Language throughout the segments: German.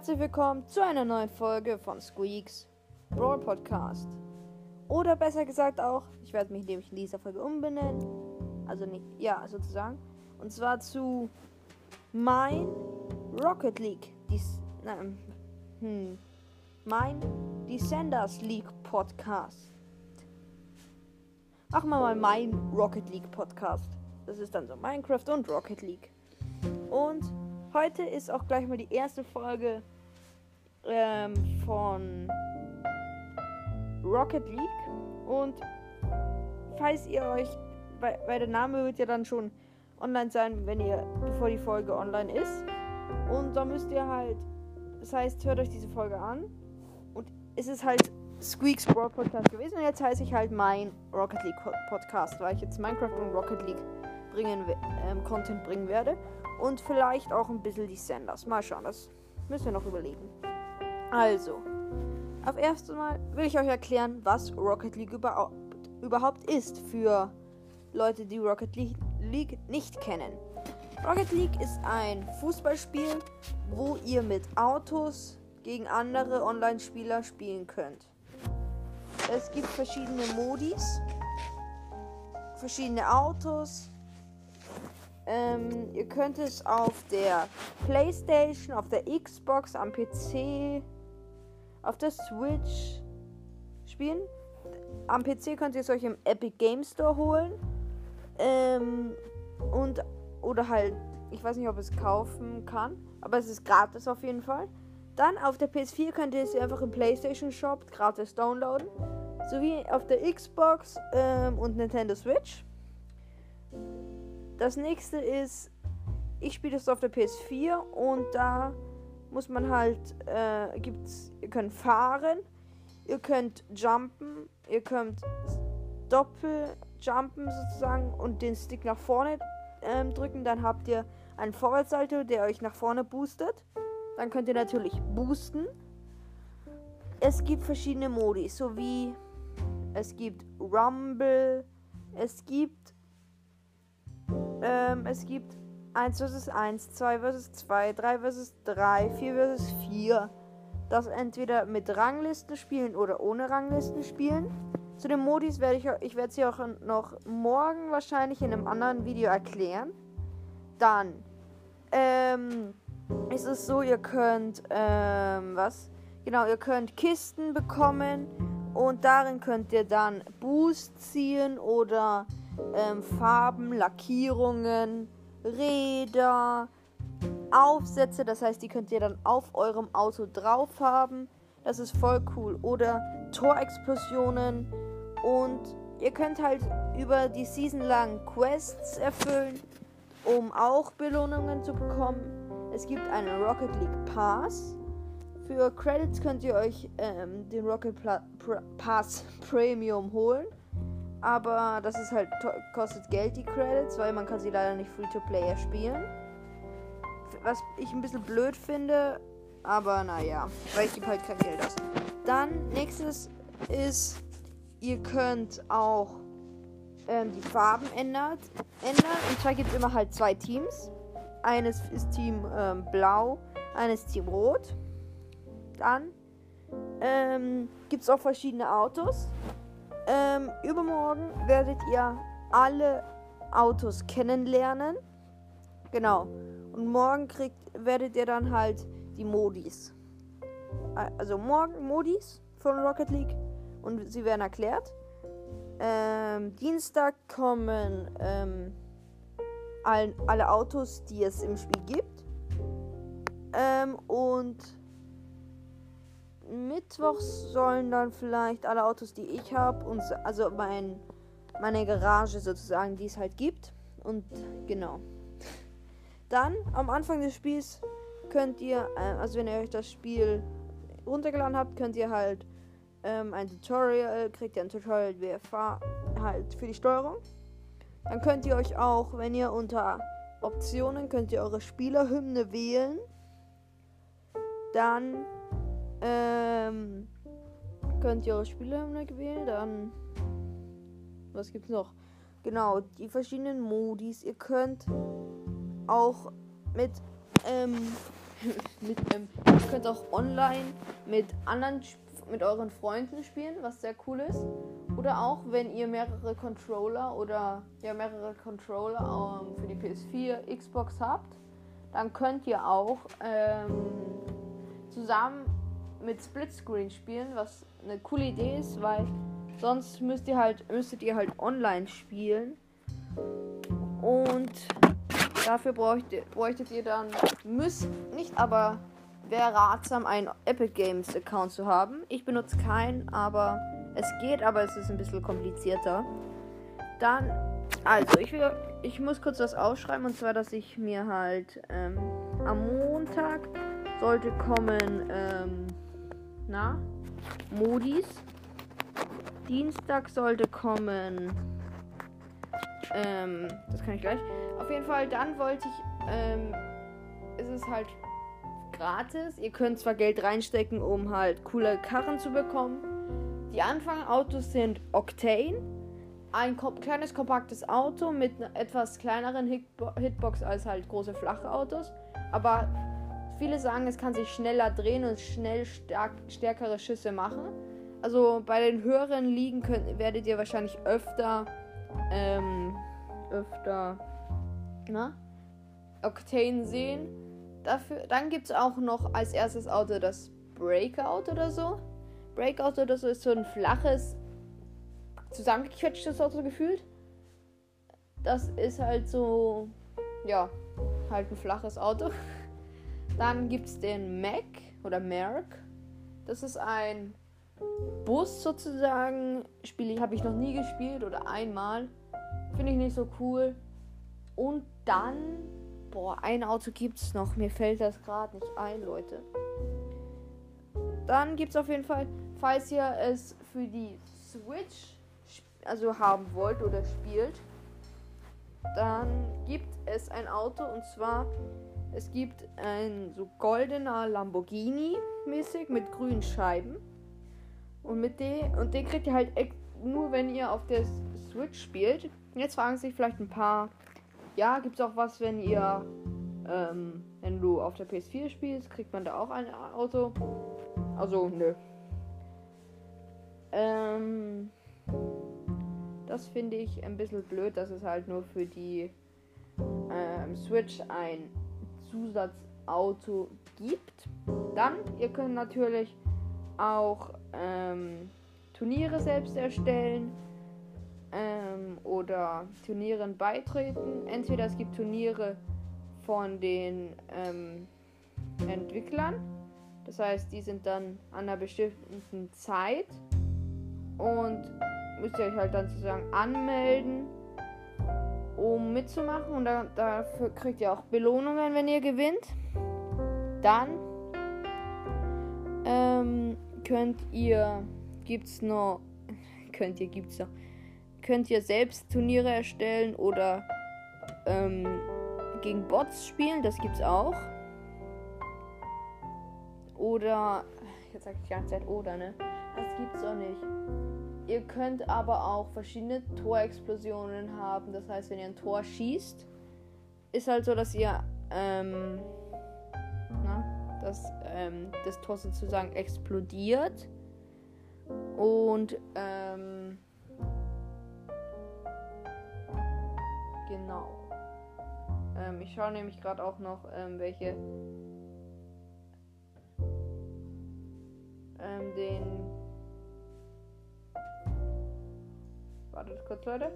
herzlich willkommen zu einer neuen Folge von Squeaks Brawl Podcast. Oder besser gesagt auch, ich werde mich nämlich in dieser Folge umbenennen. Also nicht, ja, sozusagen. Und zwar zu mein Rocket League. Dies, nein, hm, mein Descenders League Podcast. Machen wir mal mein Rocket League Podcast. Das ist dann so Minecraft und Rocket League. Und heute ist auch gleich mal die erste Folge ähm, von Rocket League. Und falls ihr euch, weil, weil der Name wird ja dann schon online sein, wenn ihr, bevor die Folge online ist. Und da müsst ihr halt, das heißt, hört euch diese Folge an. Und es ist halt Squeaks Brawl Podcast gewesen. Und jetzt heiße ich halt mein Rocket League Podcast, weil ich jetzt Minecraft und Rocket League bringen, ähm, Content bringen werde. Und vielleicht auch ein bisschen die Senders. Mal schauen, das müssen wir noch überlegen. Also, auf erstes Mal will ich euch erklären, was Rocket League überhaupt, überhaupt ist für Leute, die Rocket League nicht kennen. Rocket League ist ein Fußballspiel, wo ihr mit Autos gegen andere Online-Spieler spielen könnt. Es gibt verschiedene Modis, verschiedene Autos, ähm, ihr könnt es auf der PlayStation, auf der Xbox, am PC, auf der Switch spielen. Am PC könnt ihr es euch im Epic Game Store holen. Ähm, und oder halt, ich weiß nicht, ob es kaufen kann, aber es ist gratis auf jeden Fall. Dann auf der PS4 könnt ihr es einfach im PlayStation Shop gratis downloaden. Sowie auf der Xbox ähm, und Nintendo Switch. Das nächste ist, ich spiele das auf der PS4 und da muss man halt, äh, gibt's, ihr könnt fahren, ihr könnt jumpen, ihr könnt Doppeljumpen sozusagen und den Stick nach vorne ähm, drücken, dann habt ihr einen Vorwärtssalto, der euch nach vorne boostet. Dann könnt ihr natürlich boosten. Es gibt verschiedene Modi, so wie es gibt Rumble, es gibt ähm, es gibt 1 vs 1, 2 vs 2, 3 vs 3, 4 vs 4. Das entweder mit Ranglisten spielen oder ohne Ranglisten spielen. Zu den Modis werde ich, ich werde sie auch noch morgen wahrscheinlich in einem anderen Video erklären. Dann ähm, ist es so, ihr könnt ähm, was? Genau, ihr könnt Kisten bekommen und darin könnt ihr dann Boost ziehen oder ähm, Farben, Lackierungen, Räder, Aufsätze. Das heißt, die könnt ihr dann auf eurem Auto drauf haben. Das ist voll cool. Oder Torexplosionen. Und ihr könnt halt über die Season lang Quests erfüllen, um auch Belohnungen zu bekommen. Es gibt einen Rocket League Pass. Für Credits könnt ihr euch ähm, den Rocket Pla Pass Premium holen. Aber das ist halt kostet Geld, die Credits, weil man kann sie leider nicht Free-to-Player spielen. Was ich ein bisschen blöd finde, aber naja, weil ich gebe halt kein Geld aus. Dann nächstes ist, ihr könnt auch ähm, die Farben ändert, ändern. Und zwar gibt es immer halt zwei Teams. Eines ist Team ähm, Blau, eines Team Rot. Dann ähm, gibt es auch verschiedene Autos. Ähm, übermorgen werdet ihr alle Autos kennenlernen. Genau. Und morgen kriegt, werdet ihr dann halt die Modis. Also morgen Modis von Rocket League. Und sie werden erklärt. Ähm, Dienstag kommen ähm, all, alle Autos, die es im Spiel gibt. Ähm, und Mittwochs sollen dann vielleicht alle Autos, die ich habe, und also mein, meine Garage sozusagen, die es halt gibt. Und genau. Dann am Anfang des Spiels könnt ihr, äh, also wenn ihr euch das Spiel runtergeladen habt, könnt ihr halt ähm, ein Tutorial, kriegt ihr ein Tutorial wie halt für die Steuerung. Dann könnt ihr euch auch, wenn ihr unter Optionen, könnt ihr eure Spielerhymne wählen. Dann ähm, könnt ihr eure Spielhymne wählen, dann. Was gibt's noch? Genau, die verschiedenen Modis. Ihr könnt auch mit ähm, mit, ähm, ihr könnt auch online mit anderen, mit euren Freunden spielen, was sehr cool ist. Oder auch, wenn ihr mehrere Controller oder ja mehrere Controller ähm, für die PS4, Xbox habt, dann könnt ihr auch ähm, zusammen mit Splitscreen spielen, was eine coole Idee ist, weil sonst müsst ihr halt müsstet ihr halt online spielen und dafür bräuchtet, bräuchtet ihr dann müsst nicht, aber wäre ratsam einen Epic Games Account zu haben. Ich benutze keinen, aber es geht, aber es ist ein bisschen komplizierter. Dann also ich will ich muss kurz was aufschreiben und zwar, dass ich mir halt ähm, am Montag sollte kommen ähm, na, Modis. Dienstag sollte kommen. Ähm, das kann ich gleich. Auf jeden Fall, dann wollte ich. Ähm, es ist halt gratis. Ihr könnt zwar Geld reinstecken, um halt coole Karren zu bekommen. Die Anfangautos sind Octane. Ein kleines kompaktes Auto mit etwas kleineren Hitbo Hitbox als halt große flache Autos. Aber Viele sagen, es kann sich schneller drehen und schnell stark, stärkere Schüsse machen. Also bei den höheren Ligen könnt, werdet ihr wahrscheinlich öfter, ähm, öfter, na, Octane sehen. Dafür, dann gibt es auch noch als erstes Auto das Breakout oder so. Breakout oder so ist so ein flaches, zusammengequetschtes Auto gefühlt. Das ist halt so, ja, halt ein flaches Auto. Dann gibt es den Mac oder Merc. Das ist ein Bus sozusagen. Spiele habe ich noch nie gespielt oder einmal. Finde ich nicht so cool. Und dann, boah, ein Auto gibt es noch. Mir fällt das gerade nicht ein, Leute. Dann gibt es auf jeden Fall, falls ihr es für die Switch also haben wollt oder spielt, dann gibt es ein Auto und zwar es gibt ein so goldener Lamborghini mäßig mit grünen Scheiben. Und mit dem und den kriegt ihr halt nur wenn ihr auf der Switch spielt. Jetzt fragen sich vielleicht ein paar, ja, gibt es auch was, wenn ihr ähm, wenn du auf der PS4 spielst, kriegt man da auch ein Auto? Also, nö. Ähm, das finde ich ein bisschen blöd, dass es halt nur für die ähm, Switch ein Zusatzauto gibt. Dann, ihr könnt natürlich auch ähm, Turniere selbst erstellen ähm, oder Turnieren beitreten. Entweder es gibt Turniere von den ähm, Entwicklern. Das heißt, die sind dann an einer bestimmten Zeit und müsst ihr euch halt dann sozusagen anmelden um mitzumachen. Und da, dafür kriegt ihr auch Belohnungen, wenn ihr gewinnt. Dann ähm, könnt ihr, gibt's noch, könnt ihr, gibt's noch, könnt ihr selbst Turniere erstellen oder ähm, gegen Bots spielen, das gibt's auch. Oder, jetzt sag ich die ganze Zeit oder, ne? Das gibt's auch nicht. Ihr könnt aber auch verschiedene Torexplosionen haben. Das heißt, wenn ihr ein Tor schießt, ist halt so, dass ihr ähm, na, dass ähm, das Tor sozusagen explodiert. Und ähm, genau. Ähm, ich schaue nämlich gerade auch noch, ähm, welche ähm, den kurz, Leute.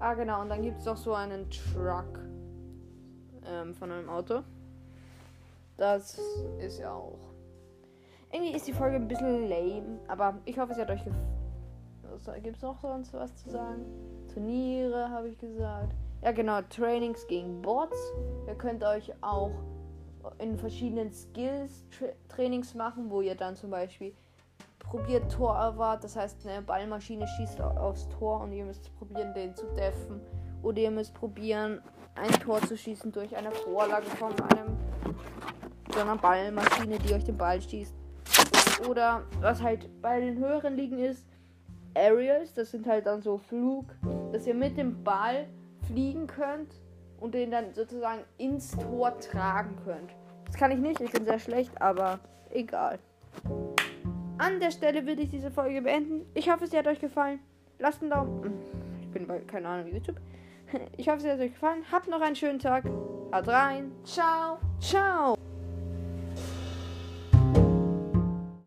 Ah, genau. Und dann gibt es noch so einen Truck ähm, von einem Auto. Das ist ja auch. Irgendwie ist die Folge ein bisschen lame, aber ich hoffe, sie hat euch gefallen. Gibt es noch sonst was zu sagen? Turniere, habe ich gesagt. Ja, genau. Trainings gegen Bots. Ihr könnt euch auch in verschiedenen Skills-Trainings machen, wo ihr dann zum Beispiel probiert Torwart, das heißt eine Ballmaschine schießt aufs Tor und ihr müsst probieren, den zu deffen. Oder ihr müsst probieren, ein Tor zu schießen durch eine Vorlage von einem so einer Ballmaschine, die euch den Ball schießt. Oder was halt bei den höheren Ligen ist, Aerials, das sind halt dann so Flug, dass ihr mit dem Ball fliegen könnt und den dann sozusagen ins Tor tragen könnt. Das kann ich nicht, ich bin sehr schlecht, aber egal. An der Stelle würde ich diese Folge beenden. Ich hoffe, sie hat euch gefallen. Lasst einen Daumen. Ich bin bei, keine Ahnung, YouTube. Ich hoffe, sie hat euch gefallen. Habt noch einen schönen Tag. Haut rein. Ciao. Ciao.